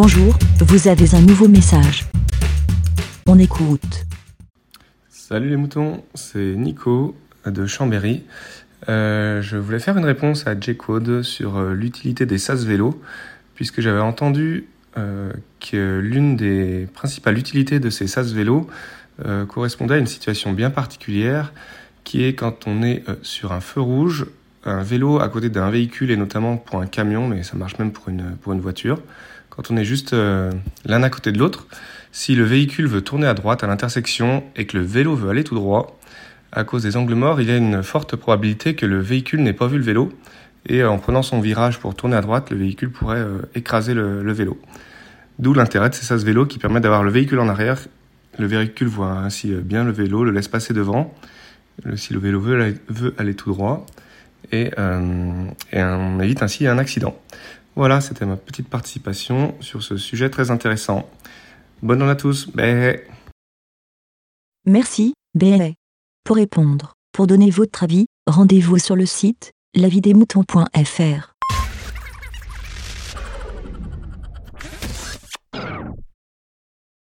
Bonjour, vous avez un nouveau message. On écoute. Salut les moutons, c'est Nico de Chambéry. Euh, je voulais faire une réponse à J-Code sur euh, l'utilité des SAS vélos, puisque j'avais entendu euh, que l'une des principales utilités de ces SAS vélos correspondait à une situation bien particulière, qui est quand on est sur un feu rouge, un vélo à côté d'un véhicule, et notamment pour un camion, mais ça marche même pour une, pour une voiture, quand on est juste l'un à côté de l'autre, si le véhicule veut tourner à droite à l'intersection et que le vélo veut aller tout droit, à cause des angles morts, il y a une forte probabilité que le véhicule n'ait pas vu le vélo et en prenant son virage pour tourner à droite, le véhicule pourrait euh, écraser le, vélo. D'où l'intérêt de ces sas vélos qui permettent d'avoir le véhicule en arrière. Le véhicule voit ainsi euh, bien le vélo, le laisse passer devant, si le vélo veut aller, tout droit, et, euh, et, on évite ainsi un accident. Voilà, c'était ma petite participation sur ce sujet très intéressant. Bonne journée à tous. Bé. Merci, Bé. Pour répondre, pour donner votre avis, rendez-vous sur le site lavidemouton.fr.